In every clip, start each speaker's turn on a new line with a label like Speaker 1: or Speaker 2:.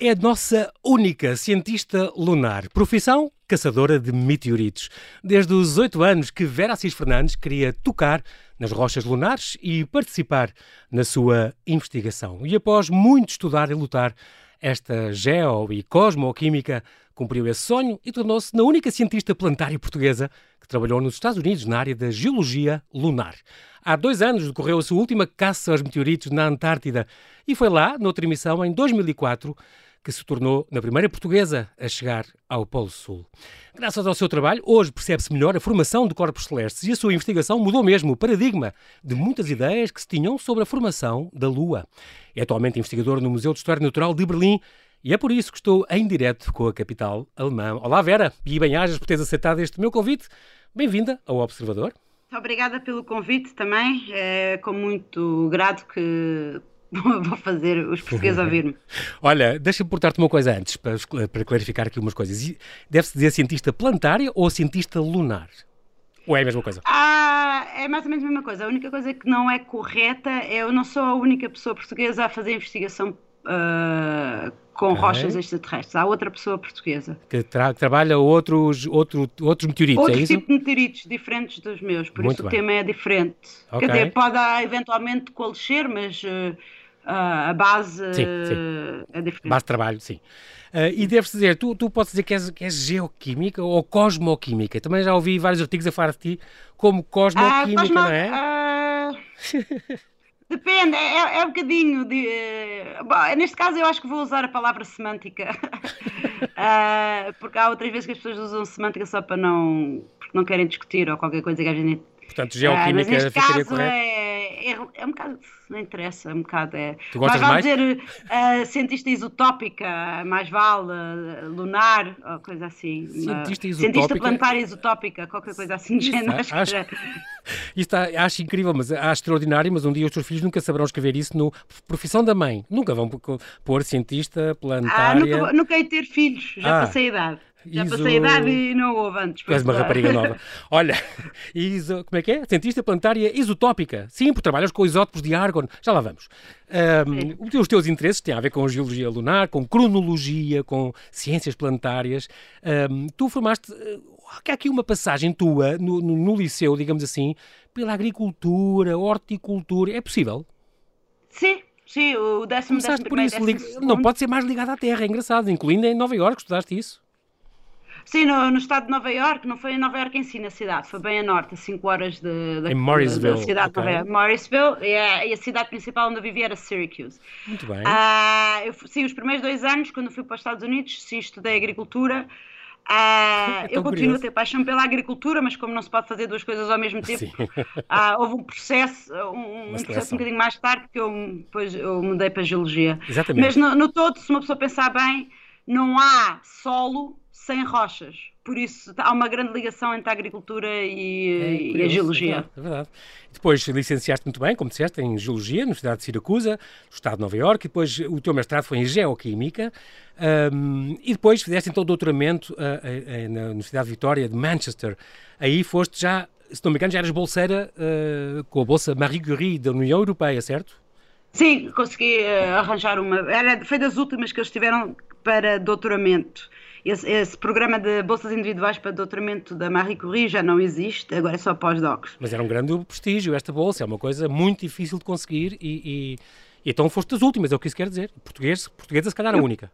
Speaker 1: é a nossa única cientista lunar. Profissão? Caçadora de meteoritos. Desde os oito anos que Vera Assis Fernandes queria tocar nas rochas lunares e participar na sua investigação. E após muito estudar e lutar, esta geo- e cosmoquímica cumpriu esse sonho e tornou-se na única cientista planetária portuguesa que trabalhou nos Estados Unidos na área da geologia lunar. Há dois anos decorreu a sua última caça aos meteoritos na Antártida e foi lá, noutra missão, em 2004, que se tornou na primeira portuguesa a chegar ao Polo Sul. Graças ao seu trabalho, hoje percebe-se melhor a formação de corpos celestes e a sua investigação mudou mesmo o paradigma de muitas ideias que se tinham sobre a formação da Lua. É atualmente investigador no Museu de História Natural de Berlim e é por isso que estou em direto com a capital alemã. Olá Vera, e bem-ajas por teres aceitado este meu convite. Bem-vinda ao Observador.
Speaker 2: Obrigada pelo convite também. É com muito grado que vou fazer os portugueses ouvir-me.
Speaker 1: Olha, deixa-me portar-te uma coisa antes, para, para clarificar aqui umas coisas. Deve-se dizer cientista planetária ou cientista lunar? Ou é a mesma coisa?
Speaker 2: Ah, é mais ou menos a mesma coisa. A única coisa que não é correta é eu não sou a única pessoa portuguesa a fazer investigação uh, com
Speaker 1: Ok.
Speaker 2: rochas extraterrestres. Há outra pessoa portuguesa.
Speaker 1: Que, tra- que trabalha outros, outro, outros meteoritos,
Speaker 2: Outro
Speaker 1: é
Speaker 2: tipo de meteoritos diferentes dos meus, por
Speaker 1: Muito
Speaker 2: isso o
Speaker 1: bem.
Speaker 2: tema é diferente.
Speaker 1: Ok.
Speaker 2: Quer dizer, pode ah, eventualmente coalescer, mas uh, a base
Speaker 1: Sim,
Speaker 2: uh, é diferente.
Speaker 1: Base de trabalho, sim. Ah, e deves dizer, tu, tu podes dizer que és, que és geoquímica ou cosmoquímica. Também já ouvi vários artigos a falar de ti como cosmoquímica,
Speaker 2: cosmo-
Speaker 1: não é?
Speaker 2: ah, depende, é, é um bocadinho de. eh, bom, neste caso, eu acho que vou usar a palavra semântica. Ah, porque há outras vezes que as pessoas usam semântica só para não. porque não querem discutir ou qualquer coisa que a gente.
Speaker 1: Portanto,
Speaker 2: Ah, mas
Speaker 1: geoquímica
Speaker 2: neste
Speaker 1: ficaria
Speaker 2: caso
Speaker 1: correto.
Speaker 2: é, é, é um bocado. não interessa, é um bocado. É,
Speaker 1: Tu gostas
Speaker 2: mais vale dizer ah, cientista isotópica, mais vale ah, lunar, ou coisa assim.
Speaker 1: Cientista
Speaker 2: Ah,
Speaker 1: isotópica?
Speaker 2: Cientista planetária isotópica, qualquer coisa assim do género. Acho
Speaker 1: acho- Isto há- acho incrível, mas acho extraordinário, mas um dia os teus filhos nunca saberão escrever isso no profissão da mãe. Nunca vão pôr- cientista
Speaker 2: Ah,
Speaker 1: planetária.
Speaker 2: nunca, nunca de ter filhos, já
Speaker 1: Ah,
Speaker 2: passei a idade. Já
Speaker 1: iso-
Speaker 2: passei a idade e não houve antes.
Speaker 1: És uma rapariga nova. Olha, iso, como é que é? Cientista planetária isotópica. Sim, porque trabalhas com isótopos de argon. Já lá vamos. Ahm, os teus interesses têm a ver com geologia lunar, com cronologia, com ciências planetárias. Ahm, tu formaste. Há aqui uma passagem tua no, no- no liceu, digamos assim, pela agricultura, horticultura. É possível?
Speaker 2: Sim, sim, o décimo,
Speaker 1: Começaste
Speaker 2: décimo
Speaker 1: por
Speaker 2: primeiro,
Speaker 1: isso.
Speaker 2: décimo.
Speaker 1: Não pode ser mais ligado à Terra, é engraçado. Incluindo em Nova Iorque, estudaste isso.
Speaker 2: Sim, no, no estado de Nova Iorque, não foi em Nova Iorque em si, na cidade, foi bem a norte, a 5 horas de, da,
Speaker 1: Em Morrisville,
Speaker 2: da cidade
Speaker 1: ok.
Speaker 2: de Nova Iorque. Morrisville, e a, e a cidade principal onde eu vivia era Syracuse.
Speaker 1: Muito bem.
Speaker 2: Ah, eu, sim, os primeiros dois anos, quando fui para os Estados Unidos, sim, estudei agricultura. Ah,
Speaker 1: É tão
Speaker 2: eu continuo
Speaker 1: curioso.
Speaker 2: a ter paixão pela agricultura, mas como não se pode fazer duas coisas ao mesmo tempo, ah, houve um processo, um, um
Speaker 1: Uma
Speaker 2: processo um bocadinho mais tarde, que eu, depois eu mudei para a geologia.
Speaker 1: Exatamente.
Speaker 2: Mas no, no todo, se uma pessoa pensar bem, não há solo sem rochas. Por isso há uma grande ligação entre a agricultura e,
Speaker 1: É
Speaker 2: e a geologia.
Speaker 1: É verdade, é. Depois licenciaste muito bem, como disseste, em Geologia, na Universidade de Siracusa, no Estado de Nova Iorque, e depois o teu mestrado foi em Geoquímica, ahm, e depois fizeste então o doutoramento ah, ah, na Universidade de Vitória de Manchester. Aí foste já, se não me engano, já eras bolseira com a bolsa Marie Curie da União Europeia, certo?
Speaker 2: Sim, consegui arranjar uma. Era, foi das últimas que eles tiveram para doutoramento. Esse, esse programa de bolsas individuais para doutoramento da Marie Curie já não existe, agora é só pós-docs.
Speaker 1: Mas era um grande prestígio esta bolsa, é uma coisa muito difícil de conseguir e, e- e então foste das últimas, é o que isso quer dizer. Português, portuguesa, se calhar, a única.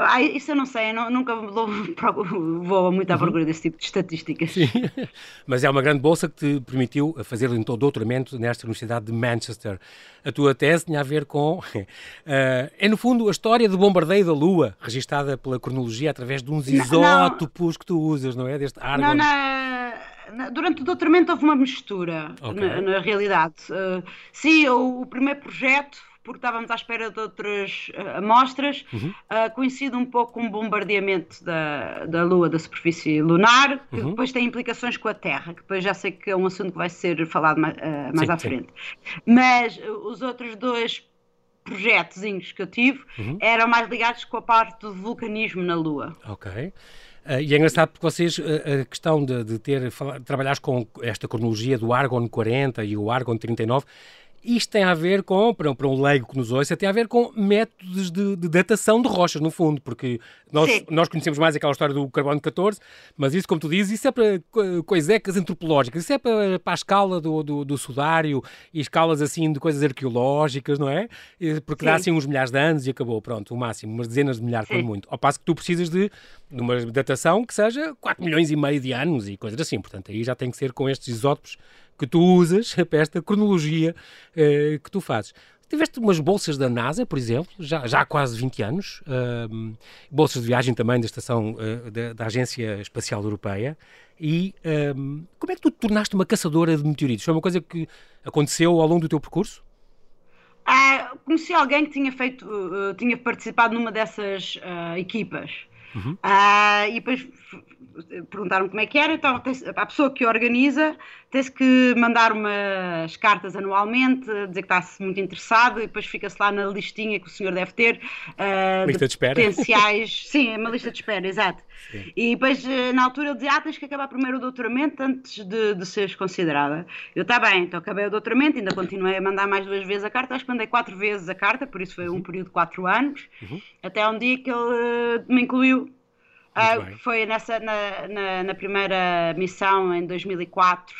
Speaker 2: Ah, isso eu não sei, eu não- nunca vou, vou muito à procura desse tipo de estatísticas.
Speaker 1: Uhum. Sim, mas é uma grande bolsa que te permitiu fazer então doutoramento nesta Universidade de Manchester. A tua tese tinha a ver com. eh, é no fundo a história do bombardeio da Lua, registada pela cronologia através de uns
Speaker 2: Não, não.
Speaker 1: isótopos que tu usas, não é? Deste argon.
Speaker 2: Não, na- durante o doutoramento houve uma mistura,
Speaker 1: Ok.
Speaker 2: na, na realidade. Uh, sim, o, o primeiro projeto, porque estávamos à espera de outras uh, amostras,
Speaker 1: Uhum.
Speaker 2: uh, coincide um pouco com o bombardeamento da, da Lua, da superfície lunar, que
Speaker 1: Uhum.
Speaker 2: depois tem implicações com a Terra, que depois já sei que é um assunto que vai ser falado mais, uh, mais
Speaker 1: Sim,
Speaker 2: à
Speaker 1: sim.
Speaker 2: frente. Mas uh, os outros dois projetozinhos que eu tive
Speaker 1: Uhum.
Speaker 2: eram mais ligados com a parte do vulcanismo na Lua.
Speaker 1: Ok. Eh, e é engraçado porque vocês, eh, a questão de, de ter, fala- trabalhares com esta cronologia do Argon 40 e o Argon 39, Isto tem a ver com, para, para um leigo que nos ouça, tem a ver com métodos de, de datação de rochas, no fundo, porque nós, nós conhecemos mais aquela história do carbono 14, mas isso, como tu dizes, isso é para coisecas antropológicas, isso é para, para a escala do, do, do sudário e escalas assim de coisas arqueológicas, não é? Porque Sim. dá assim uns milhares de anos e acabou, pronto, o máximo, umas dezenas de milhares, por muito. Ao passo que tu precisas de, de uma datação que seja 4 milhões e meio de anos e coisas assim, portanto, aí já tem que ser com estes isótopos que tu usas para esta cronologia uh, que tu fazes. Tiveste umas bolsas da NASA, por exemplo, já, já há quase 20 anos, uh, bolsas de viagem também da Estação uh, da, da, Agência Espacial Europeia. E como é que tu te tornaste uma caçadora de meteoritos? Foi uma coisa que aconteceu ao longo do teu percurso?
Speaker 2: Ah, conheci alguém que tinha feito, uh, tinha participado numa dessas uh, equipas. Uhum. Uh, e depois perguntaram como é que era, então a pessoa que organiza tem-se que mandar umas cartas anualmente, dizer que está-se muito interessado e depois fica-se lá na listinha que o senhor deve ter
Speaker 1: uh, lista de, de espera.
Speaker 2: potenciais. Sim, é uma lista de espera, exato. Sim. E depois eh, na altura ele dizia, ah, tens que acabar primeiro o doutoramento antes de, de seres considerada. Eu, está bem, então acabei o doutoramento, ainda continuei a mandar mais duas vezes a carta, acho que mandei quatro vezes a carta, por isso foi uhum. um período de quatro anos, uhum. até um dia que ele uh, me incluiu Uh, foi nessa, na, na, na, primeira missão em 2004.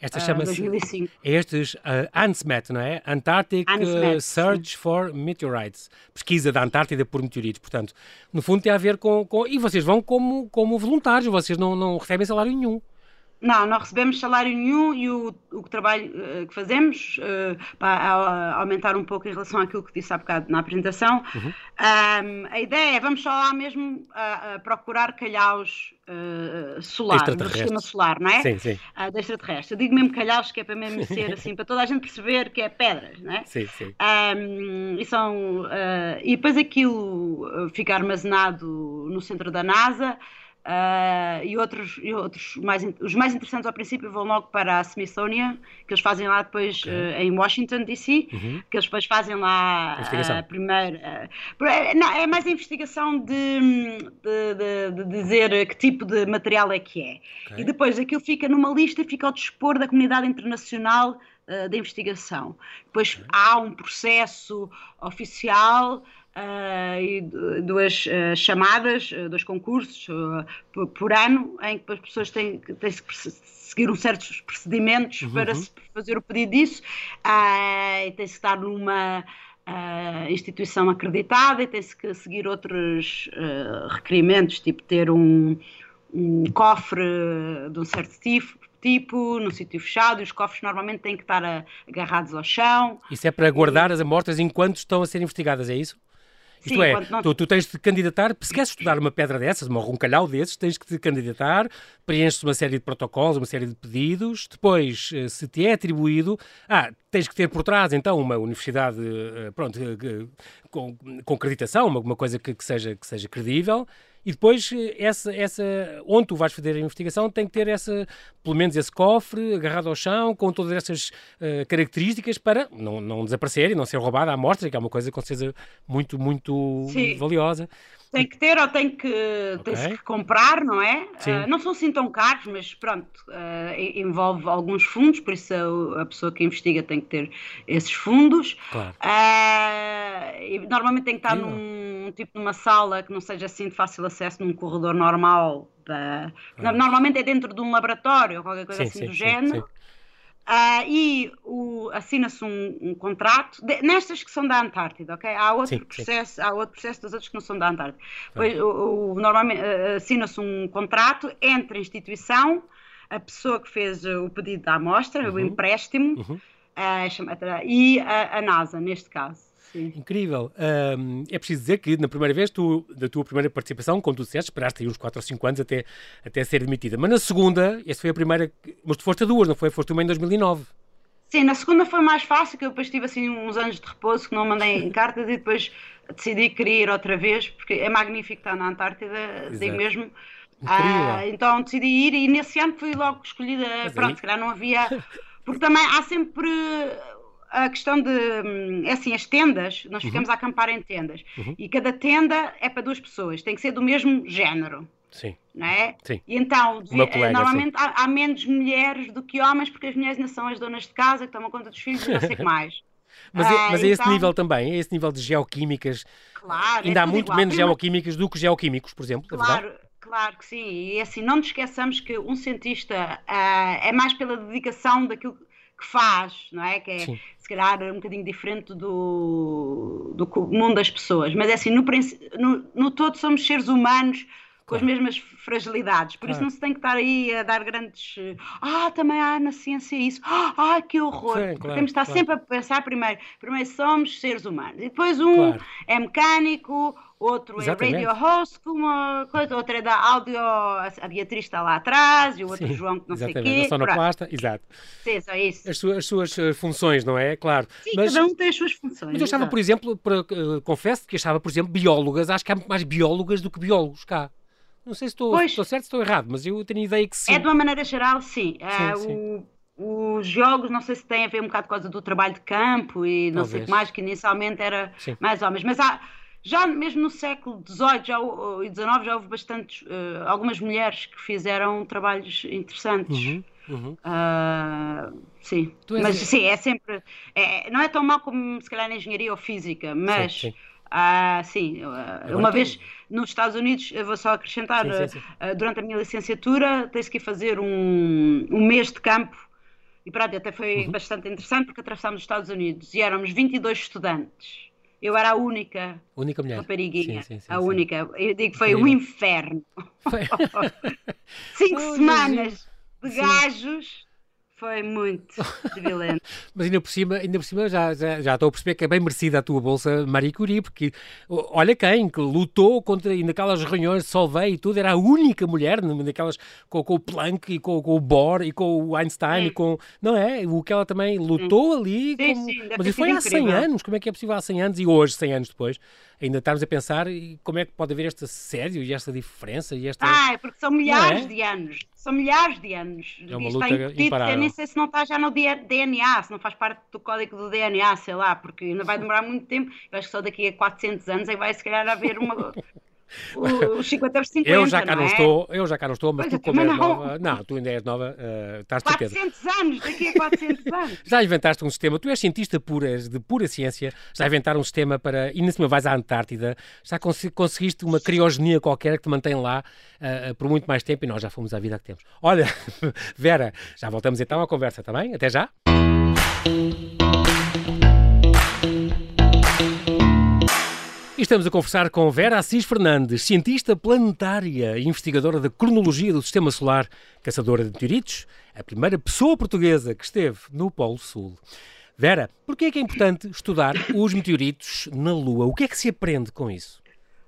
Speaker 1: Esta chama-se. Uh, estes uh, ANSMET, não é? Antarctic uh, Search sim. for Meteorites. Pesquisa da Antártida por meteoritos. Portanto, no fundo tem a ver com. com e vocês vão como, como voluntários, vocês não, não recebem salário nenhum.
Speaker 2: Não, não recebemos salário nenhum e o, o trabalho uh, que fazemos, uh, para aumentar um pouco em relação àquilo que disse há bocado na apresentação, uhum. um, a ideia é vamos só lá mesmo a, a procurar calhaus uh, solar, do sistema solar, não é?
Speaker 1: Sim, sim.
Speaker 2: Uh, de extraterrestre. Eu digo mesmo calhaus, que é para mesmo ser assim, para toda a gente perceber que é pedras, não é?
Speaker 1: Sim, sim.
Speaker 2: Um, e, são, e depois aquilo fica armazenado no centro da NASA. Uh, e outros, e outros mais, os mais interessantes ao princípio vão logo para a Smithsonian, que eles fazem lá depois okay. uh, em Washington DC, uhum. que eles depois fazem lá a primeira. Uh, não, é mais a investigação de, de, de, de, dizer que tipo de material é que é. Okay. E depois aquilo fica numa lista e fica ao dispor da comunidade internacional uh, de investigação. Depois okay. há um processo oficial uh, e duas uh, chamadas, uh, dois concursos por, por, ano, em que as pessoas têm, têm que seguir uns certos procedimentos uhum. para se fazer o pedido disso, e tem-se que estar numa instituição acreditada e tem-se que seguir outros requerimentos, tipo ter um, um cofre de um certo tipo, tipo, num sítio fechado, e os cofres normalmente têm que estar agarrados ao chão.
Speaker 1: Isso é para guardar as amostras enquanto estão a ser investigadas, é isso? Isto Sim, é, tu, tu, tens de candidatar, se queres estudar uma pedra dessas, um calhau desses, tens que te candidatar, preenches uma série de protocolos, uma série de pedidos, depois, eh, se te é atribuído, ah, tens que ter por trás, então, uma universidade, eh, pronto, eh, com, com acreditação, uma, uma coisa que, que, seja, que seja credível, e depois essa, essa, onde tu vais fazer a investigação tem que ter essa, pelo menos esse cofre agarrado ao chão, com todas essas uh, características para não, não desaparecer e não ser roubada a amostra, que é uma coisa com certeza muito, muito Sim. valiosa.
Speaker 2: Tem que ter ou tem que, okay. tem que comprar, não é? Uh, não são assim tão caros, mas pronto, uh, envolve alguns fundos, por isso a, a, pessoa que investiga tem que ter esses fundos.
Speaker 1: Claro.
Speaker 2: Uh, normalmente tem que estar num tipo numa sala que não seja assim de fácil acesso, num corredor normal. Da... Ah. Normalmente é dentro de um laboratório ou qualquer coisa sim, assim sim, do sim, género. Uh, e assina-se um, um, contrato de, nestas que são da Antártida, ok? Há outro sim, processo, sim. há outro processo das outras que não são da Antártida. Pois, o, o, normalmente uh, assina-se um contrato entre a instituição, a pessoa que fez o pedido da amostra, uhum. o empréstimo, uhum. uh, e a, a NASA, neste caso. Sim.
Speaker 1: Incrível. Um, é preciso dizer que na primeira vez, tu, da tua primeira participação, como tu disseste, esperaste aí uns 4 ou 5 anos até, até ser demitida. Mas na segunda, essa foi a primeira. Mas tu foste a duas, não foi? Foste uma em 2009.
Speaker 2: Sim, na segunda foi mais fácil, que eu depois tive assim uns anos de repouso que não mandei em cartas e depois decidi que queria ir outra vez, porque é magnífico estar na Antártida, digo mesmo. Ah, então decidi ir e nesse ano fui logo escolhida. Mas pronto, aí... se calhar não havia. Porque também há sempre a questão de. Hum, é assim, as tendas, nós uhum. ficamos uhum. a acampar em tendas. Uhum. E cada tenda é para duas pessoas, tem que ser do mesmo género.
Speaker 1: Sim.
Speaker 2: Não é?
Speaker 1: Sim.
Speaker 2: E então, colega, normalmente há, há, menos mulheres do que homens, porque as mulheres ainda são as donas de casa que tomam conta dos filhos e não sei o que mais.
Speaker 1: Mas, é, mas é esse então... nível também, é esse nível de geoquímicas.
Speaker 2: Claro.
Speaker 1: Ainda
Speaker 2: é
Speaker 1: há muito
Speaker 2: igual.
Speaker 1: menos geoquímicas do que geoquímicos, por exemplo,
Speaker 2: claro.
Speaker 1: é?
Speaker 2: Claro que sim, e assim, não nos esqueçamos que um cientista uh, é mais pela dedicação daquilo que faz, não é? Que é, sim. se calhar, um bocadinho diferente do, do mundo das pessoas. Mas é assim, no, no, no todo somos seres humanos com claro. as mesmas fragilidades. Por claro. isso não se tem que estar aí a dar grandes. Ah, também há na ciência isso. Ah, que horror. Sim, claro, Temos de estar sempre a pensar primeiro. Primeiro somos seres humanos. E depois um é mecânico, outro Exatamente. é radio host, uma coisa, outra é da áudio, a Beatriz está lá atrás, e o outro Sim, João que não
Speaker 1: exatamente.
Speaker 2: sei o quê.
Speaker 1: A sonoplasta, exato.
Speaker 2: Sim, só isso.
Speaker 1: As suas, as suas eh, funções, não é? Claro.
Speaker 2: Sim, mas, cada um tem as suas funções.
Speaker 1: Mas eu achava, por exemplo, para, uh, confesso que achava, por exemplo, biólogas, acho que há muito mais biólogas do que biólogos cá. Não sei se estou, pois, estou certo ou estou errado, mas eu tenho a ideia que sim.
Speaker 2: É de uma maneira geral, sim. sim, uh, sim. O, os jogos, não sei se tem a ver um bocado por causa do trabalho de campo e não Talvez. sei o que mais, que inicialmente era sim. mais homens. Mas há, já mesmo no século XVIII já, e XIX já houve bastantes, uh, algumas mulheres que fizeram trabalhos interessantes. Uhum, uhum. Uh, sim, mas sim, é sempre. É, não é tão mal como se calhar na engenharia ou física, mas. Sim, sim. Ah, sim, uma vez nos Estados Unidos, eu vou só acrescentar, sim, sim, sim. Uh, durante a minha licenciatura, tens que fazer um, um mês de campo, e pronto, até foi uhum. bastante interessante porque atravessámos os Estados Unidos e éramos 22 estudantes. Eu era a única,
Speaker 1: única mulher.
Speaker 2: rapariguinha, sim, sim, sim, a única. Eu digo que foi um inferno. Foi. Cinco oh, semanas de gajos foi muito violento.
Speaker 1: Mas ainda por cima, ainda por cima já, já, já estou a perceber que é bem merecida a tua bolsa Marie Curie, porque olha quem, que lutou contra, e naquelas reuniões de Solvay e tudo, era a única mulher, naquelas, com, com o Planck e com, com, o Bohr e com o Einstein, e com, não é? O que ela também lutou sim. ali.
Speaker 2: Sim, como, sim,
Speaker 1: mas foi há 100 anos, como é que é possível há 100 anos e hoje, 100 anos depois? Ainda estarmos a pensar como é que pode haver esta sério e esta diferença e esta...
Speaker 2: Ah, é porque são milhares é? de anos. São milhares de anos.
Speaker 1: É uma luta imparável.
Speaker 2: Eu nem sei se não está já no DNA, se não faz parte do código do DNA, sei lá, porque ainda vai demorar muito tempo. Eu acho que só daqui a 400 anos é que vai se calhar haver uma... os 50 50.
Speaker 1: Eu já cá não, é? estou, eu já cá não estou, mas pois tu como és não. nova, não, tu ainda és nova, uh, estás
Speaker 2: 400 certeza. anos, daqui a 400 anos.
Speaker 1: já inventaste um sistema, tu és cientista pura, de pura ciência, já inventaram um sistema para, e na cima vais à Antártida, já cons conseguiste uma criogenia qualquer que te mantém lá uh, por muito mais tempo e nós já fomos à vida que temos. Olha, Vera, já voltamos então à conversa, está bem? Até já. Estamos a conversar com Vera Assis Fernandes, cientista planetária e investigadora da cronologia do Sistema Solar, caçadora de meteoritos, a primeira pessoa portuguesa que esteve no Polo Sul. Vera, por que é que é importante estudar os meteoritos na Lua? O que é que se aprende com isso?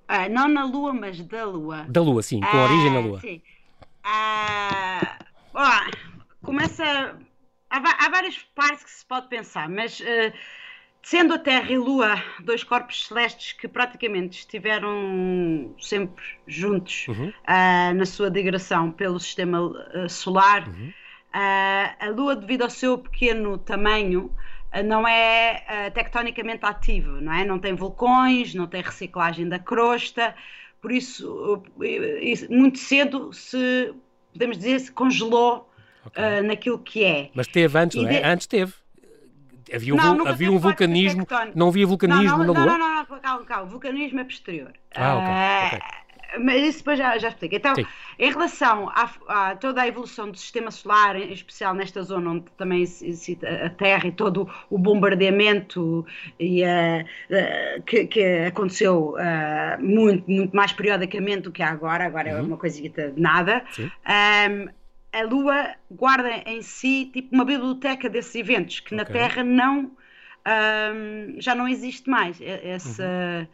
Speaker 2: Ah, não na Lua, mas da Lua.
Speaker 1: Da Lua, sim, com ah, origem na Lua.
Speaker 2: Sim. Ah, começa. Há, há, várias partes que se pode pensar, mas uh, Sendo a Terra e a Lua dois corpos celestes que praticamente estiveram sempre juntos uhum. uh, na sua digressão pelo sistema uh, solar, uhum. uh, a Lua, devido ao seu pequeno tamanho, não é tectonicamente ativo, não é? Não tem vulcões, não tem reciclagem da crosta, por isso, muito cedo se, podemos dizer, se congelou okay. naquilo que é.
Speaker 1: Mas teve antes, não é? De... Antes teve havia, não, havia um vulcanismo, não havia vulcanismo
Speaker 2: não,
Speaker 1: não,
Speaker 2: na Lua? Não, não, não, calma, calma, vulcanismo é posterior.
Speaker 1: Ah, ok, okay.
Speaker 2: Mas isso depois já, já explico. Então, Sim. em relação a, a, toda a evolução do sistema solar, em especial nesta zona onde também se cita a Terra e todo o bombardeamento e, uh, que, que, aconteceu uh, muito, muito mais periodicamente do que há agora, agora é uhum. é uma coisita de nada. Um, a Lua guarda em si tipo uma biblioteca desses eventos que okay. na Terra não um, já não existe mais essa uhum.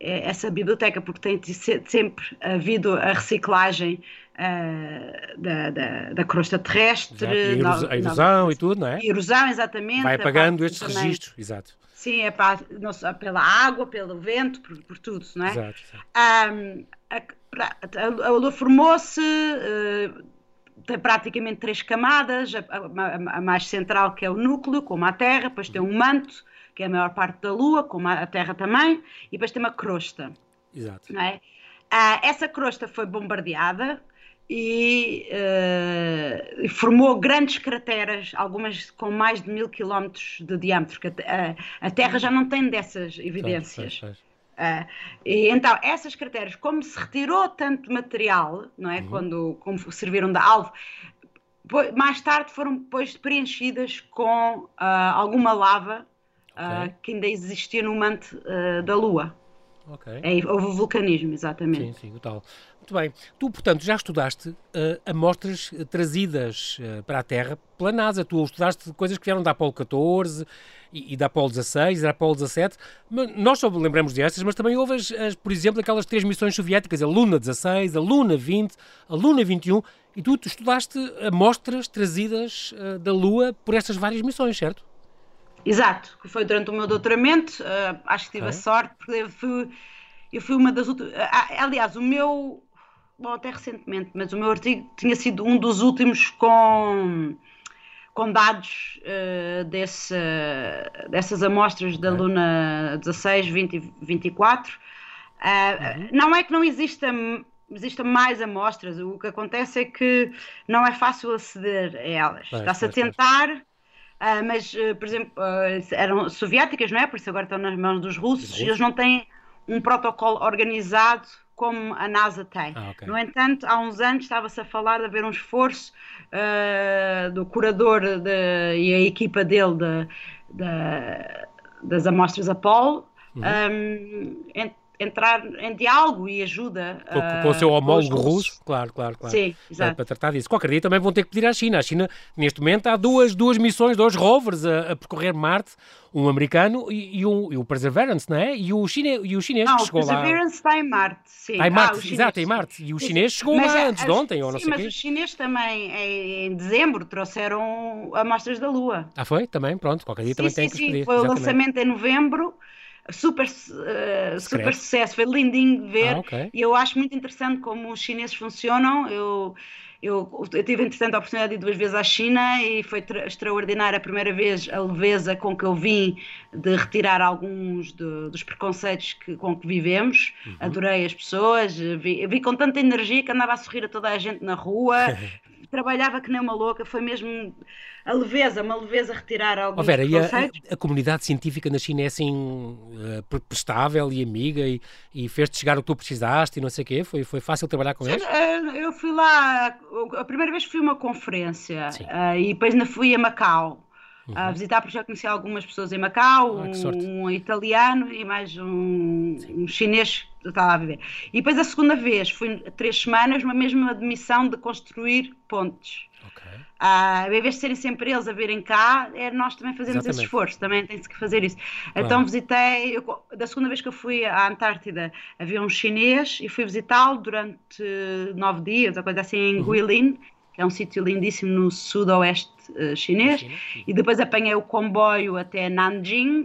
Speaker 2: essa biblioteca porque tem sempre havido a reciclagem uh, da, da, da, crosta terrestre
Speaker 1: exato. a erosão, e tudo não é
Speaker 2: erosão exatamente
Speaker 1: vai apagando estes registros exato
Speaker 2: sim é para, não só pela água pelo vento por, por tudo não é
Speaker 1: exato, exato.
Speaker 2: Um, a, a, a Lua formou-se uh, tem praticamente três camadas, a, a, a, mais central que é o núcleo, como a Terra, depois tem um manto, que é a maior parte da Lua, como a, Terra também, e depois tem uma crosta.
Speaker 1: Exato.
Speaker 2: Não é? Ah, essa crosta foi bombardeada e uh, formou grandes crateras, algumas com mais de mil quilómetros de diâmetro, que a, a, Terra já não tem dessas evidências. Uh, e então, essas crateras, como se retirou tanto material, não é? Uhum. Quando como serviram de alvo, mais tarde foram depois preenchidas com uh, alguma lava okay. uh, que ainda existia no manto da Lua. Okay. É, houve vulcanismo, exatamente.
Speaker 1: Sim, sim, o tal. Muito bem. Tu, portanto, já estudaste uh, amostras trazidas uh, para a Terra pela NASA. Tu estudaste coisas que vieram da Apolo 14 e, e da Apolo 16 e da Apolo 17. Mas nós só lembramos destas, mas também houve, as, as, por exemplo, aquelas três missões soviéticas, a Luna 16, a Luna 20, a Luna 21. E tu, tu estudaste amostras trazidas uh, da Lua por estas várias missões, certo?
Speaker 2: Exato, que foi durante o meu doutoramento. acho que tive a sorte, porque eu fui, eu fui uma das últimas. aliás, o meu bom, até recentemente, mas o meu artigo tinha sido um dos últimos com, com dados uh, desse, dessas amostras da Luna 16, 20 e 24. Uh, uhum. Não é que não exista, exista mais amostras, o que acontece é que não é fácil aceder a elas. Está-se a tentar. Uh, mas, uh, por exemplo, uh, eram soviéticas, não é? Por isso agora estão nas mãos dos russos, e eles não têm um protocolo organizado como a NASA tem. Ah, okay. No entanto, há uns anos estava-se a falar de haver um esforço uh, do curador de, e a equipa dele de, de, das amostras Apollo uhum. um, entrar em diálogo e ajuda.
Speaker 1: Com, com o seu homólogo russo, claro, claro, claro. Sim, exato. Para tratar disso. Qualquer dia também vão ter que pedir à China. A China, neste momento, há duas, duas missões, dois rovers a, a percorrer Marte, um americano e, e, um, e o Perseverance, não é? E o, chine, e o chinês não, que chegou lá.
Speaker 2: o Perseverance está em Marte, sim.
Speaker 1: Está em Marte, ah, exato, em Marte. E o chinês chegou mas, lá antes de ontem, ou não sim, sei
Speaker 2: mas quê. os chineses também, em, dezembro, trouxeram amostras da Lua.
Speaker 1: Ah, foi? Também? Pronto, qualquer dia sim, também sim, tem que
Speaker 2: sim, foi exatamente. o lançamento em novembro super, uh, super sucesso, foi lindinho de ver. Ah, okay. E eu acho muito interessante como os chineses funcionam. Eu, eu, eu tive, entretanto, a oportunidade de ir duas vezes à China e foi extraordinária a primeira vez a leveza com que eu vim de retirar alguns de, dos preconceitos que, com que vivemos. Uhum. Adorei as pessoas, vi, vi com tanta energia que andava a sorrir a toda a gente na rua. trabalhava que nem uma louca, foi mesmo a leveza, uma leveza retirar alguns oh, Vera, e a,
Speaker 1: a, comunidade científica na China é assim uh, prestável e amiga e, e fez-te chegar o que tu precisaste e não sei o quê? Foi, foi fácil trabalhar com eles?
Speaker 2: Eh, eu fui lá, a primeira vez fui a uma conferência uh, e depois ainda fui a Macau. Uhum. a visitar, porque já conheci algumas pessoas em Macau, ah, um, um, italiano e mais um, um chinês que estava a viver. E depois a segunda vez, fui três semanas, uma mesma missão de construir pontes. Okay. Uh, em vez de serem sempre eles a virem cá, é nós também fazemos Exatamente. esse esforço, também tem-se que fazer isso. Claro. Então visitei, eu, da segunda vez que eu fui à Antártida, havia um chinês e fui visitá-lo durante nove dias, ou coisa assim, em uhum. Guilin, que é um sítio lindíssimo no sudoeste uh, chinês, e depois apanhei o comboio até Nanjing,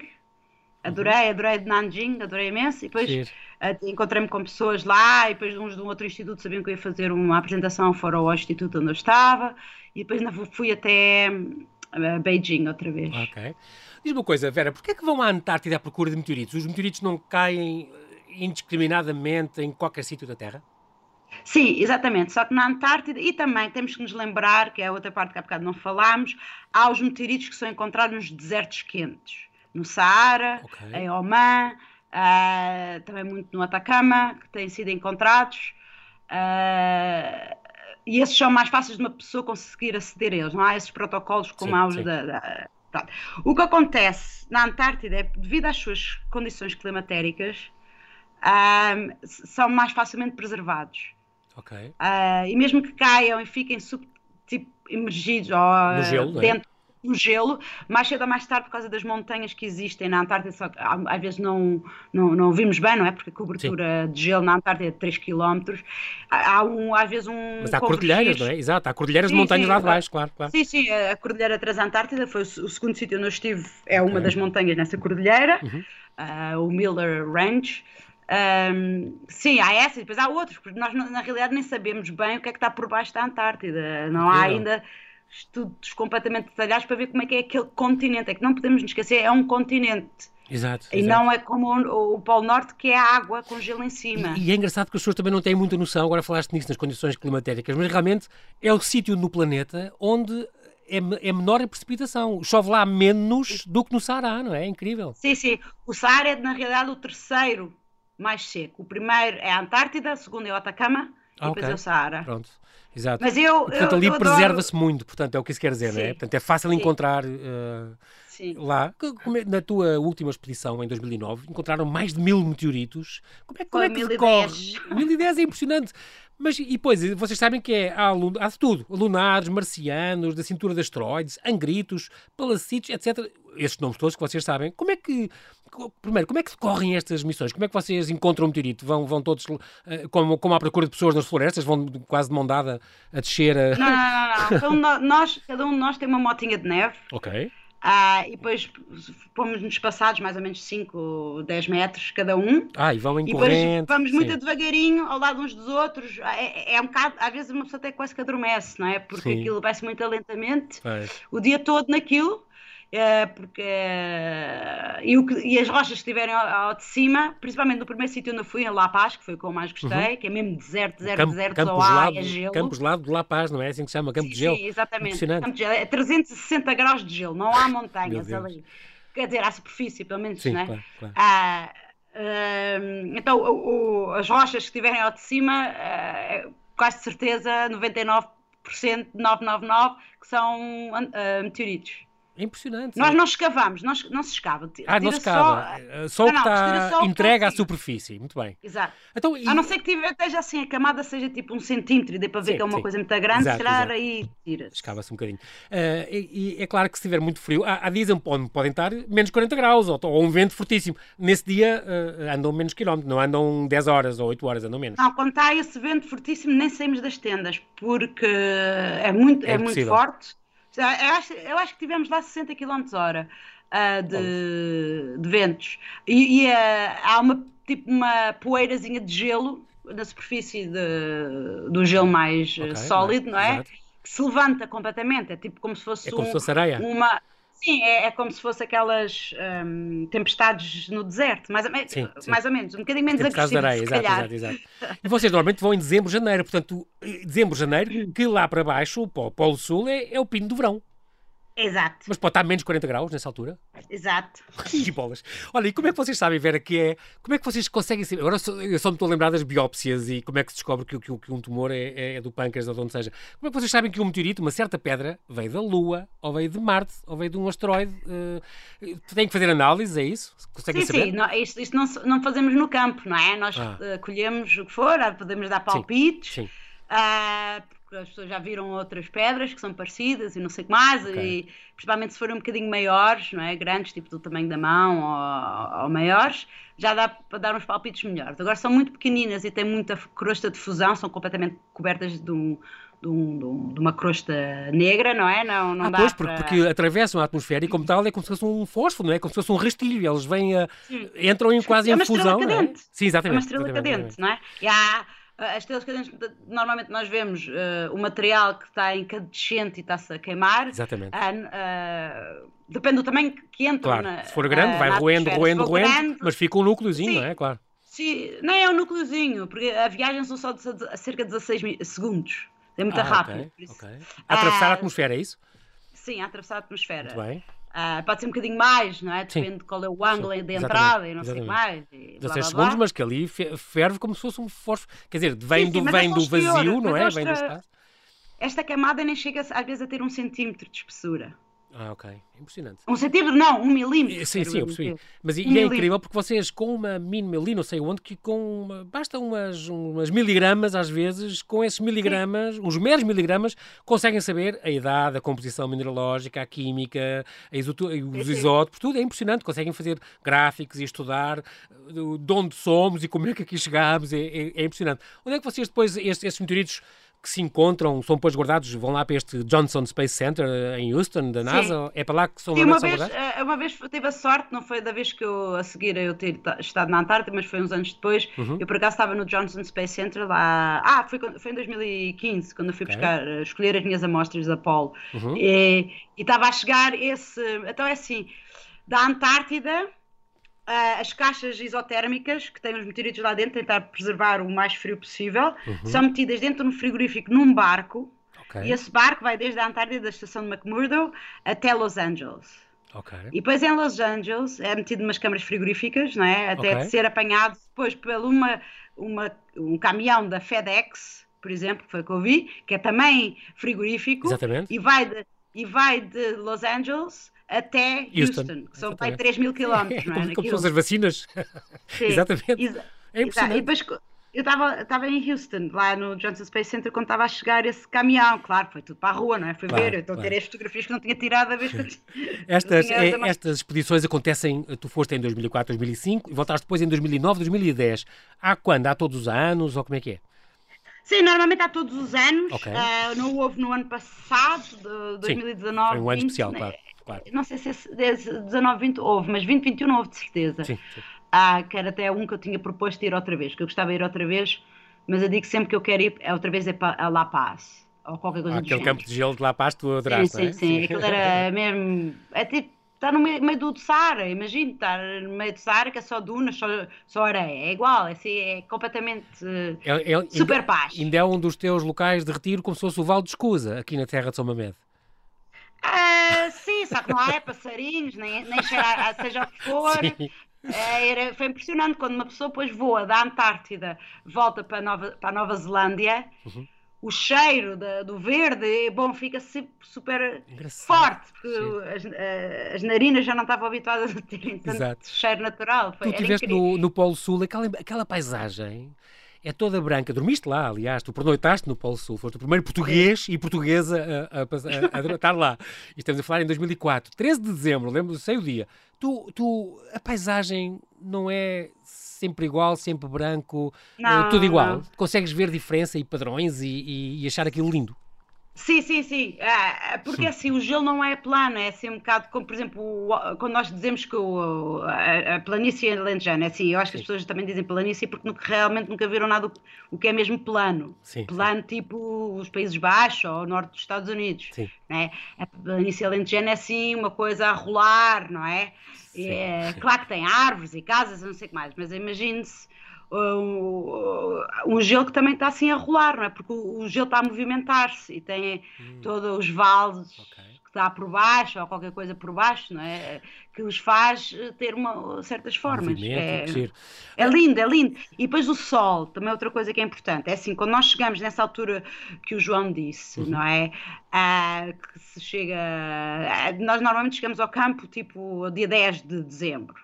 Speaker 2: adorei, adorei de Nanjing, adorei imenso, e depois uh, encontrei-me com pessoas lá, e depois uns de um outro instituto sabiam que eu ia fazer uma apresentação fora ao instituto onde eu estava, e depois fui até uh, Beijing outra vez.
Speaker 1: Ok. Diz-me uma coisa, Vera, porquê é que vão à Antártida à procura de meteoritos? Os meteoritos não caem indiscriminadamente em qualquer sítio da Terra?
Speaker 2: Sim, exatamente. Só que na Antártida, e também temos que nos lembrar, que é a outra parte que há bocado não falámos, há os meteoritos que são encontrados nos desertos quentes. No Saara, okay. em Oman, uh, também muito no Atacama, que têm sido encontrados. Uh, e esses são mais fáceis de uma pessoa conseguir aceder a eles. Não há esses protocolos como sim, há os da, da O que acontece na Antártida é, devido às suas condições climatéricas, um, ah, são mais facilmente preservados. Uh, e mesmo que caiam e fiquem sub, tipo, emergidos ou
Speaker 1: no gelo,
Speaker 2: é? dentro é? do gelo, mais cedo ou mais tarde, por causa das montanhas que existem na Antártida, só que às vezes não, não, não vimos bem, não é? Porque a cobertura Sim. de gelo na Antártida é de 3 km. Há, um, às vezes um.
Speaker 1: Mas há cordilheiras, não é? Exato, há cordilheiras sim, de montanhas sim, lá de baixo, claro, claro.
Speaker 2: Sim, sim, a Cordilheira Transantártida foi o, o segundo sítio onde eu estive, é uma okay. das montanhas nessa cordilheira, uhum. uh, o Miller Range. Um, sim, há essa e depois há outros, porque nós na realidade nem sabemos bem o que é que está por baixo da Antártida. Não há ainda estudos completamente detalhados para ver como é que é aquele continente. É que não podemos nos esquecer, é um continente.
Speaker 1: Exato.
Speaker 2: E
Speaker 1: exato.
Speaker 2: não é como o, o, Polo Norte, que é a água com gelo em cima.
Speaker 1: E, e, é engraçado que as pessoas também não têm muita noção, agora falaste nisso nas condições climatéricas, mas realmente é o sítio no planeta onde é, é, menor a precipitação. Chove lá menos do que no Saara, não é? É incrível.
Speaker 2: Sim, sim. O Saara é, na realidade, o terceiro mais seco. O primeiro é a Antártida, o segundo é o Atacama ah, e depois okay. é o Saara.
Speaker 1: Pronto. Exato.
Speaker 2: Mas eu,
Speaker 1: portanto,
Speaker 2: eu,
Speaker 1: ali preserva-se
Speaker 2: adoro...
Speaker 1: muito, portanto, é o que isso quer dizer,
Speaker 2: sim.
Speaker 1: não é? Portanto, é fácil sim. encontrar uh, lá. É, na tua última expedição, em 2009, encontraram mais de mil meteoritos. Como é, como é que
Speaker 2: 1010.
Speaker 1: decorre? 1010 é impressionante. Mas e depois, vocês sabem que é, há, há de tudo: lunares, marcianos, da cintura de asteroides, angritos, palacitos, etc. Estes nomes todos que vocês sabem. Como é que. Primeiro, como é que decorrem estas missões? Como é que vocês encontram o meteorito? Vão, vão todos, uh, como, como à procura de pessoas nas florestas, vão quase de mão dada a descer a...
Speaker 2: Não, não, não. não. Então, nós, cada um de nós tem uma motinha de neve.
Speaker 1: Ok.
Speaker 2: Ah, e depois fomos-nos passados mais ou menos 5, 10 metros cada um.
Speaker 1: Ah, e vão em
Speaker 2: e
Speaker 1: corrente.
Speaker 2: vamos muito sim. devagarinho ao lado uns dos outros. É, é, um bocado, às vezes uma pessoa até quase que adormece, não é? Porque sim. aquilo vai-se muito lentamente.
Speaker 1: É.
Speaker 2: O dia todo naquilo. É, porque é, e, o que, e, as rochas que estiverem ao, ao, de cima, principalmente no primeiro sítio onde eu fui, em La Paz, que foi o que eu mais gostei, uhum. que é mesmo deserto, deserto,
Speaker 1: Campo,
Speaker 2: deserto,
Speaker 1: Campos
Speaker 2: só
Speaker 1: lado,
Speaker 2: é gelo.
Speaker 1: Campos lado de La Paz, não é assim que se chama? Campo
Speaker 2: sim,
Speaker 1: de gelo.
Speaker 2: Sim, exatamente. Campo de gelo. É 360 graus de gelo, não há montanhas ali. Quer dizer, à superfície, pelo menos,
Speaker 1: sim,
Speaker 2: não é?
Speaker 1: Claro, claro.
Speaker 2: Ah, ah, então, o, o, as rochas que estiverem ao de cima, ah, quase de certeza, 99%, 999, que são meteoritos.
Speaker 1: É impressionante.
Speaker 2: Nós não escavamos, nós, não se escava.
Speaker 1: Ah, não se escava. Só, só o que está entregue à superfície. Muito bem.
Speaker 2: Exato.
Speaker 1: Então, e...
Speaker 2: A não ser que tive, esteja assim, a camada seja tipo um centímetro e dê para ver sim, que é uma sim. coisa muito grande, exato, se calhar aí tira-se.
Speaker 1: Escava-se um bocadinho. Uh, e, e, é claro que se estiver muito frio, há, há dias onde podem estar menos 40 graus ou, ou um vento fortíssimo. Nesse dia uh, andam menos quilómetros, não andam 10 horas ou 8 horas, andam menos.
Speaker 2: Não, quando está esse vento fortíssimo, nem saímos das tendas, porque é muito, é, é muito forte eu acho, eu acho que tivemos lá 60 km hora uh, de, de, ventos. E, e uh, há uma, tipo uma poeirazinha de gelo na superfície de, do gelo mais okay, sólido, não é? Exato. Que se levanta completamente. É tipo como se fosse,
Speaker 1: é como
Speaker 2: um,
Speaker 1: se fosse areia.
Speaker 2: uma. Sim, é, é, como se fosse aquelas um, tempestades no deserto, mais,
Speaker 1: sim, sim.
Speaker 2: mais ou menos, um bocadinho menos agressivo,
Speaker 1: de areia, exato, exato, exato, E vocês normalmente vão em dezembro, janeiro, portanto, dezembro, janeiro, que lá para baixo, o Polo Sul, é, é o pino do verão.
Speaker 2: Exato.
Speaker 1: Mas pode estar menos 40 graus nessa altura?
Speaker 2: Exato.
Speaker 1: e bolas. Olha, e como é que vocês sabem, Vera, que é. Como é que vocês conseguem saber? Agora eu só me estou a lembrar das biópsias e como é que se descobre que, que, que um tumor é, é, do pâncreas ou de onde seja. Como é que vocês sabem que um meteorito, uma certa pedra, veio da Lua, ou veio de Marte, ou veio de um asteroide? Uh, tem que fazer análises, é isso?
Speaker 2: Conseguem sim, saber? sim. Não, isto, isto não, não, fazemos no campo, não é? Nós ah. uh, colhemos o que for, podemos dar palpites. Sim. sim. Uh, as pessoas já viram outras pedras que são parecidas e não sei o que mais, okay. e principalmente se forem um bocadinho maiores, não é? grandes, tipo do tamanho da mão ou, ou, maiores, já dá para dar uns palpites melhores. Agora são muito pequeninas e têm muita crosta de fusão, são completamente cobertas de um, de, um, de, uma crosta negra, não é? Não, não
Speaker 1: ah,
Speaker 2: dá
Speaker 1: pois,
Speaker 2: para...
Speaker 1: porque atravessam a atmosfera e, como tal, é como se fosse um fósforo, não é? Como se fosse um rastilho. Eles vêm a... entram em quase
Speaker 2: é
Speaker 1: em fusão.
Speaker 2: Cadente.
Speaker 1: É? Sim, exatamente.
Speaker 2: É uma estrela
Speaker 1: exatamente,
Speaker 2: cadente, não é? E há as estrelas cadentes, normalmente nós vemos uh, o material que está em e está-se a queimar.
Speaker 1: Exatamente.
Speaker 2: Uh, uh, depende do tamanho que entra.
Speaker 1: Claro,
Speaker 2: na,
Speaker 1: se for grande, vai roendo, roendo, roendo, grande, mas fica um núcleozinho, não é? Claro.
Speaker 2: Sim, não é um núcleozinho, porque a viagem são só de, de, cerca de 16 segundos. É muito
Speaker 1: ah,
Speaker 2: rápido.
Speaker 1: Okay, okay. A atravessar a atmosfera, é isso?
Speaker 2: Sim, a atravessar a atmosfera.
Speaker 1: Muito bem.
Speaker 2: Uh, pode ser um bocadinho mais, não é? Depende Sim. de qual é o ângulo Sim, de entrada e não sei mais. E
Speaker 1: 16 segundos, mas que ali ferve como se fosse um fósforo. Quer dizer, vem, Sim, do, vem do vazio, não é? Vem do espaço.
Speaker 2: Esta camada nem chega às vezes a ter um centímetro de espessura.
Speaker 1: Ah, ok. Impressionante.
Speaker 2: Um centímetro, não, um milímetro.
Speaker 1: Sim, sim, eu percebi. Mas um e é incrível porque vocês, com uma mínima ali, não sei onde, que com uma, basta umas, umas miligramas, às vezes, com esses miligramas, sim. uns meros miligramas, conseguem saber a idade, a composição mineralógica, a química, a isoto, os isótopos, tudo. É impressionante. Conseguem fazer gráficos e estudar de onde somos e como é que aqui chegámos. É, é, é impressionante. Onde é que vocês depois, estes, estes meteoritos, que se encontram, são depois guardados, vão lá para este Johnson Space Center eh, em Houston, da NASA? Sim. É para lá que são,
Speaker 2: Sim, uma vez,
Speaker 1: guardados?
Speaker 2: Eh, uma vez tive a sorte, não foi da vez que eu a seguir eu ter estado na Antártida, mas foi uns anos depois. Uhum. Eu por acaso estava no Johnson Space Center lá. Ah, foi, foi em 2015, quando eu fui okay. buscar, eh, escolher as minhas amostras da Apollo. Uhum. E, e estava a chegar esse. Então é assim, da Antártida as caixas isotérmicas que têm os meteoritos lá dentro, tentar preservar o mais frio possível, uhum. são metidas dentro de um frigorífico num barco. Okay. E esse barco vai desde a Antártida, da estação de McMurdo, até Los Angeles. Okay. E depois em Los Angeles é metido umas câmaras frigoríficas, não é? Até okay. de ser apanhado depois por uma, uma, um caminhão da FedEx, por exemplo, que foi o que eu vi, que é também frigorífico.
Speaker 1: Exatamente.
Speaker 2: E vai de, e vai de Los Angeles até Houston, Houston que são para 3 mil quilómetros.
Speaker 1: É, como, como são as vacinas.
Speaker 2: Sim,
Speaker 1: Exatamente. Exa é impressionante.
Speaker 2: E depois, eu estava em Houston, lá no Johnson Space Center, quando estava a chegar esse caminhão. Claro, foi tudo para a rua, não é? Fui claro, ver, então claro. tirei as fotografias que não tinha tirado a vez que
Speaker 1: estas, é, estas expedições acontecem, tu foste em 2004, 2005 e voltaste depois em 2009, 2010. Há quando? Há todos os anos ou como é que é?
Speaker 2: Sim, normalmente há todos os anos. Okay. Uh, não houve no ano passado, de 2019. Sim,
Speaker 1: foi um ano 20, especial, né? claro. Claro.
Speaker 2: Não sei se esse 19, 20 houve, mas 20, 21 não houve de certeza. Sim, sim. Ah, que era até um que eu tinha proposto ir outra vez, que eu gostava de ir outra vez, mas eu digo sempre que eu quero ir é outra vez é para La Paz, ou qualquer coisa ah,
Speaker 1: Aquele campo de gelo de La Paz tu adoraste,
Speaker 2: sim, sim, sim, sim, aquilo era mesmo, é tipo, está no meio, meio do Saara, imagina, estar no meio do Saara que é só dunas, só, só areia, é igual, é, assim, é completamente é, é, super
Speaker 1: ainda,
Speaker 2: paz.
Speaker 1: Ainda é um dos teus locais de retiro como se fosse o Val de Escusa, aqui na terra de São Mamed.
Speaker 2: Uh, sim, só que não há é passarinhos, nem, nem cheirar, seja o que for. É, era, foi impressionante quando uma pessoa depois voa da Antártida, volta para, Nova, para a Nova Zelândia. Uhum. O cheiro do verde, bom, fica super Engraçado. forte, porque as, as, narinas já não estavam habituadas a terem tanto Exato. cheiro natural.
Speaker 1: Foi, tu estiveste no, no Polo Sul, aquela, aquela paisagem é toda branca. Dormiste lá, aliás, tu pernoitaste no Polo Sul, foste o primeiro português e portuguesa a, a, a, a, estar lá. E estamos a falar em 2004, 13 de dezembro, lembro, sei o dia. Tu, tu, a paisagem não é sempre igual, sempre branco, não, tudo igual. Não. Consegues ver diferença e padrões e, e, e achar aquilo lindo?
Speaker 2: Sim, sim, sim. É, porque assim, o gelo não é plano, é assim um bocado como, por exemplo, o, quando nós dizemos que o, a, a planície é lentejana, é assim, eu acho que as pessoas também dizem planície porque nunca, realmente nunca viram nada o, o que é mesmo plano. Sim, plano sim. tipo os Países Baixos ou o norte dos Estados Unidos. Sim. Né? A planície lentejana é assim uma coisa a rolar, não é? é claro que tem árvores e casas, não sei o que mais, mas imagine-se um, gelo que também está assim a rolar, não é? Porque o, gelo está a movimentar-se e tem hum. todos os vales okay. que está por baixo ou qualquer coisa por baixo, não é? Que os faz eh, ter uma, certas formas. É, é lindo, é lindo. E depois o sol, também é outra coisa que é importante. É assim, quando nós chegamos nessa altura que o João disse, uhum. não é? Ah, que se chega. Ah, nós normalmente chegamos ao campo tipo dia 10 de dezembro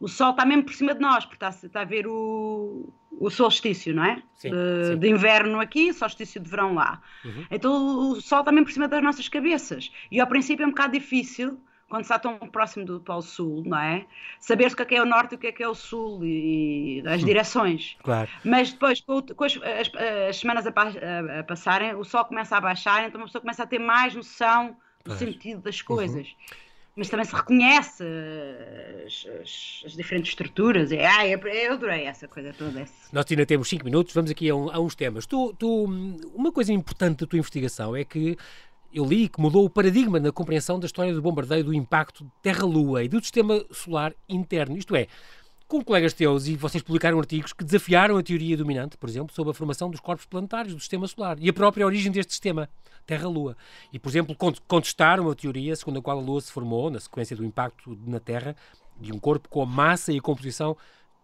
Speaker 2: o sol está mesmo por cima de nós, porque está, está a ver o, o solstício, não é? Sim, de, sim. de, inverno aqui, solstício de verão lá. Uhum. Então o sol está mesmo por cima das nossas cabeças. E ao princípio é um bocado difícil, quando está tão próximo do Polo Sul, não é? Saber o que é, que é o norte e o que é, que é o sul e, as hum. direções.
Speaker 1: Claro.
Speaker 2: Mas depois, com, com as, as, as, semanas a, a, a, passarem, o sol começa a baixar, então uma pessoa começa a ter mais noção do pois. sentido das coisas. Uhum mas também se reconhece as, as, as diferentes estruturas. É, ah, eu, adorei essa coisa toda. Esse.
Speaker 1: Nós ainda temos 5 minutos, vamos aqui a, um, a uns temas. Tu, tu, uma coisa importante da tua investigação é que eu li que mudou o paradigma na compreensão da história do bombardeio do impacto Terra-Lua e do sistema solar interno. Isto é, com colegas teus e vocês publicaram artigos que desafiaram a teoria dominante, por exemplo, sobre a formação dos corpos planetários do sistema solar e a própria origem deste sistema, Terra-Lua. E, por exemplo, contestaram a teoria segundo a qual a Lua se formou, na sequência do impacto na Terra, de um corpo com a massa e a composição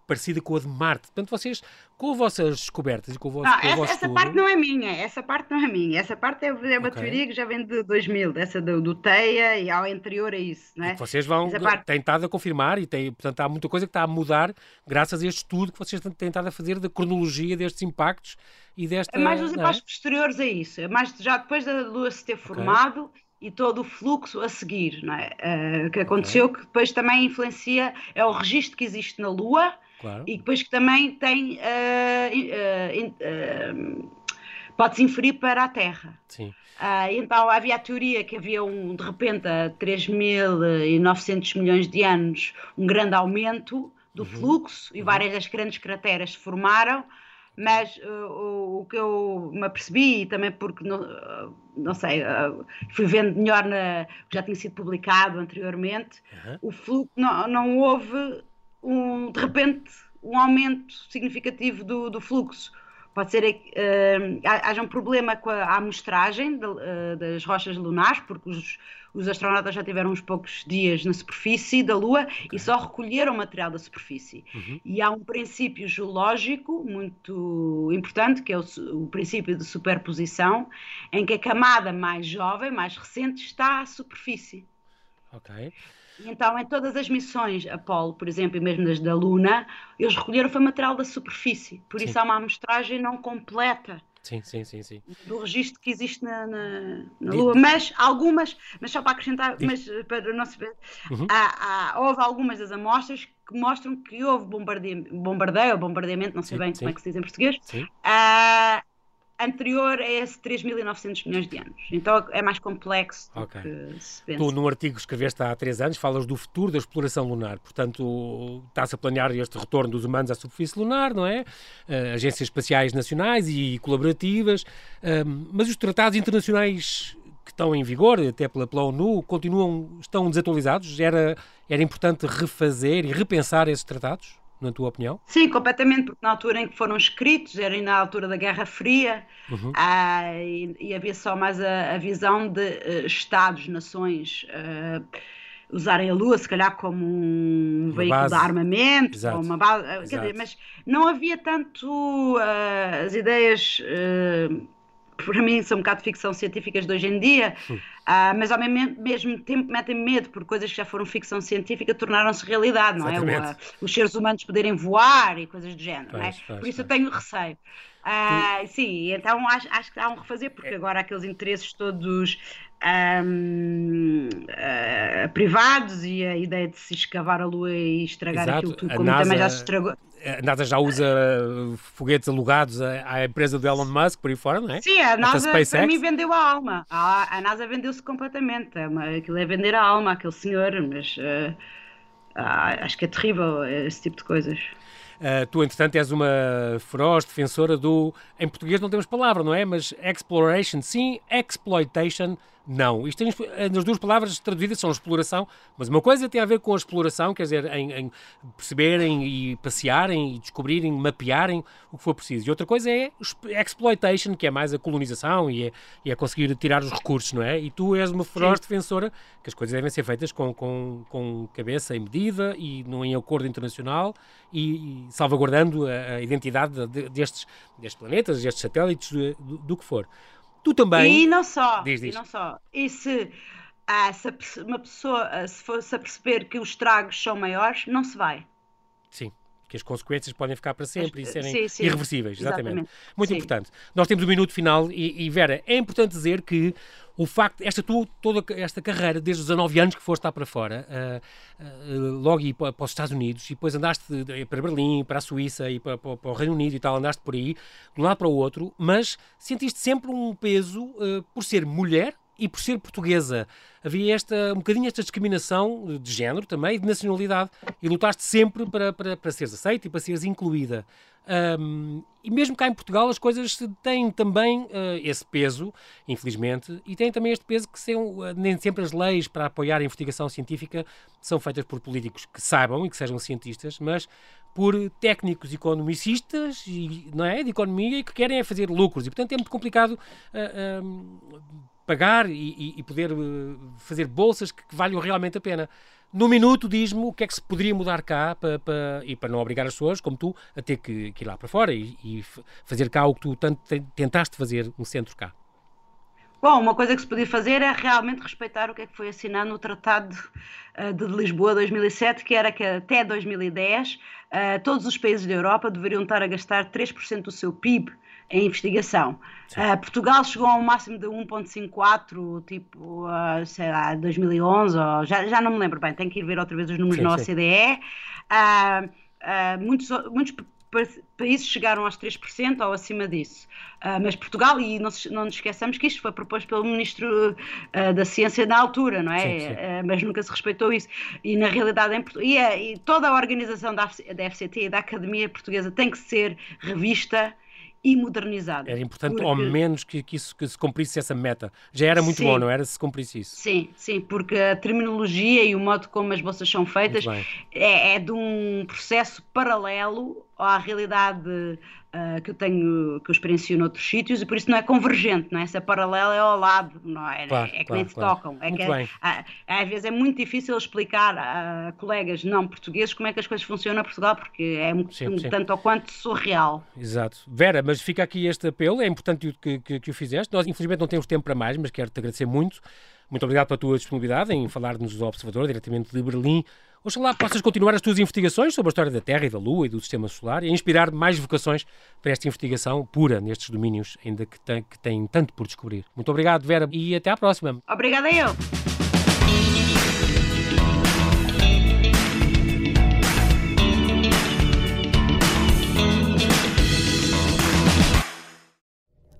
Speaker 1: parecida com a de Marte. Portanto, vocês, com as vossas descobertas e com o vosso,
Speaker 2: não,
Speaker 1: com essa,
Speaker 2: vosso essa parte não é minha, essa parte não é minha. Essa parte é, é uma okay. teoria que já vem de 2000, dessa do, do Teia e ao anterior a isso, não é?
Speaker 1: vocês vão, parte... têm estado a confirmar e tem, portanto, há muita coisa que está a mudar graças a este estudo que vocês têm estado a fazer da cronologia destes impactos e desta...
Speaker 2: É mais os impactos é? posteriores a isso, é mais já depois da Lua se ter formado... Okay e todo o fluxo a seguir, não é? Uh, que aconteceu, okay. que depois também influencia, é o registro que existe na Lua Claro. E depois que também tem. Uh, uh, uh, Pode-se inferir para a Terra.
Speaker 1: Sim.
Speaker 2: então havia a teoria que havia um, de repente, a 3.900 milhões de anos, um grande aumento do uhum. fluxo e uhum. várias das grandes crateras se formaram, mas uh, o que eu me apercebi, e também porque, não, uh, não sei, uh, fui vendo melhor, na, já tinha sido publicado anteriormente, uhum. o fluxo, não, não houve um, de repente, um aumento significativo do, do fluxo. Pode ser que uh, haja um problema com a, a amostragem de, uh, das rochas lunares, porque os, os, astronautas já tiveram uns poucos dias na superfície da Lua okay. e só recolheram material da superfície. Uhum. E há um princípio geológico muito importante, que é o, o, princípio de superposição, em que a camada mais jovem, mais recente, está à superfície.
Speaker 1: Ok.
Speaker 2: Então, em todas as missões Apolo, por exemplo, e mesmo nas da Luna, eles recolheram foi material da superfície. Por sim. isso há uma amostragem não completa.
Speaker 1: Sim, sim, sim, sim.
Speaker 2: Do registro que existe na, na, na Lua. Mas algumas, mas só para acrescentar, mas para não se uhum. há, há, houve algumas das amostras que mostram que houve bombardeio, bombardeio ou bombardeamento, não sei sim, bem sim. como é que se diz em português, uh, anterior a esse 3.900 milhões de anos. Então é mais complexo do okay. que se pensa.
Speaker 1: Tu, num artigo que escreveste há três anos, falas do futuro da exploração lunar. Portanto, está-se a planear este retorno dos humanos à superfície lunar, não é? Uh, agências espaciais nacionais e colaborativas. Uh, mas os tratados internacionais que estão em vigor, até pela, pela ONU, continuam, estão desatualizados? Era, era importante refazer e repensar esses tratados? Na tua opinião?
Speaker 2: Sim, completamente, porque na altura em que foram escritos, era na altura da Guerra Fria, uhum. ah, e, e, havia só mais a, a visão de uh, Estados, nações. Uh, usarem a Lua, se calhar, como um uma veículo base. de armamento, Exato. uma base, dizer, mas não havia tanto uh, as ideias uh, para mim são um bocado ficção científicas de hoje em dia, uh, mas ao mesmo tempo metem medo, por coisas que já foram ficção científica tornaram-se realidade, não Exatamente. é? O, uh, os seres humanos poderem voar e coisas do género, faz, não é? Faz, por isso eu tenho receio. Uh, sim, então acho, acho que há um refazer, porque é. agora aqueles interesses todos um, uh, privados e a ideia de se escavar a lua e estragar Exato. aquilo tudo, como NASA, também já se estragou.
Speaker 1: A NASA já usa foguetes alugados à, empresa do Elon Musk por aí fora, não é?
Speaker 2: Sim, a NASA para mim vendeu a alma. A, a NASA vendeu-se completamente. É uma, aquilo é vender a alma àquele senhor, mas uh, acho que é terrível esse tipo de coisas.
Speaker 1: Uh, tu, entretanto, és uma feroz defensora do. Em português não temos palavra, não é? Mas exploration, sim, exploitation, não. Isto tem, as duas palavras traduzidas são exploração, mas uma coisa tem a ver com a exploração, quer dizer, em, em perceberem e passearem e descobrirem, mapearem o que for preciso. E outra coisa é exploitation, que é mais a colonização e é, e é conseguir tirar os recursos, não é? E tu és uma feroz Sim. defensora que as coisas devem ser feitas com, com, com cabeça e medida e não em acordo internacional e, e salvaguardando a, a identidade de, destes, destes planetas, destes satélites, do, do que for. Tu também.
Speaker 2: E não só. Diz, diz. E não só. E se, ah, se uma pessoa ah, se fosse a perceber que os estragos são maiores, não se vai.
Speaker 1: Sim que as consequências podem ficar para sempre e serem sim, sim, irreversíveis. Exatamente. exatamente. Muito sim. importante. Nós temos o um minuto final e, e, Vera, é importante dizer que o facto, esta tua, toda esta carreira, desde os 19 anos que foste lá para fora, uh, uh, logo ir para, para, os Estados Unidos e depois andaste para Berlim, para a Suíça e para, para, para, o Reino Unido e tal, andaste por aí, de um lado para o outro, mas sentiste sempre um peso uh, por ser mulher e por ser portuguesa. Havia esta, um bocadinho esta discriminação de género também, de nacionalidade, e lutaste sempre para, para, para seres aceita e para seres incluída. Um, e mesmo cá em Portugal as coisas têm também uh, esse peso, infelizmente, e têm também este peso que são, uh, nem sempre as leis para apoiar a investigação científica são feitas por políticos que saibam e que sejam cientistas, mas por técnicos economicistas e, não é, de economia e que querem é fazer lucros. E, portanto, é muito complicado uh, pagar e, e, poder fazer bolsas que, que valham realmente a pena. No minuto, diz-me o que é que se poderia mudar cá para, para, e para não obrigar as pessoas, como tu, a ter que, que ir lá para fora e, e, fazer cá o que tu tanto tentaste fazer um centro cá.
Speaker 2: Bom, uma coisa que se podia fazer é realmente respeitar o que é que foi assinado no Tratado uh, de Lisboa 2007, que era que até 2010 uh, eh, todos os países da Europa deveriam estar a gastar 3% do seu PIB em investigação. Uh, Portugal chegou a um máximo de 1.54, tipo, uh, sei lá, 2011, ou, já, já não me lembro bem, tenho que ir ver outra vez os números sim, na OCDE. Uh, uh, muitos, muitos países chegaram aos 3% ou acima disso. Uh, mas Portugal, e não, não nos esqueçamos que isto foi proposto pelo Ministro uh, da Ciência na altura, não é? Sim, sim. Uh, mas nunca se respeitou isso. E na realidade, em, e, e toda a organização da, da FCT e da Academia Portuguesa tem que ser revista e modernizado.
Speaker 1: Era importante, porque... ao menos, que, que, isso, que se cumprisse essa meta. Já era muito sim, bom, não era? Se cumprisse isso.
Speaker 2: Sim, sim, porque a terminologia e o modo como as bolsas são feitas é, é de um processo paralelo à realidade uh, que eu tenho, que eu experiencio noutros sítios e por isso não é convergente, não é? Se é paralelo é ao lado, não é?
Speaker 1: Claro,
Speaker 2: é que
Speaker 1: claro,
Speaker 2: nem se
Speaker 1: claro.
Speaker 2: tocam. É que é, às vezes é muito difícil explicar a colegas não portugueses como é que as coisas funcionam em Portugal, porque é um, sim, sim. tanto ou quanto surreal.
Speaker 1: Exato. Vera, mas fica aqui este apelo, é importante que, que, que o fizeste. Nós, infelizmente, não temos tempo para mais, mas quero-te agradecer muito. Muito obrigado pela tua disponibilidade em falar-nos do Observador, diretamente de Berlim. Oxalá possas continuar as tuas investigações sobre a história da Terra e da Lua e do Sistema Solar e inspirar mais vocações para esta investigação pura nestes domínios, ainda que tem, que tem tanto por descobrir. Muito obrigado, Vera, e até à próxima.
Speaker 2: Obrigada eu.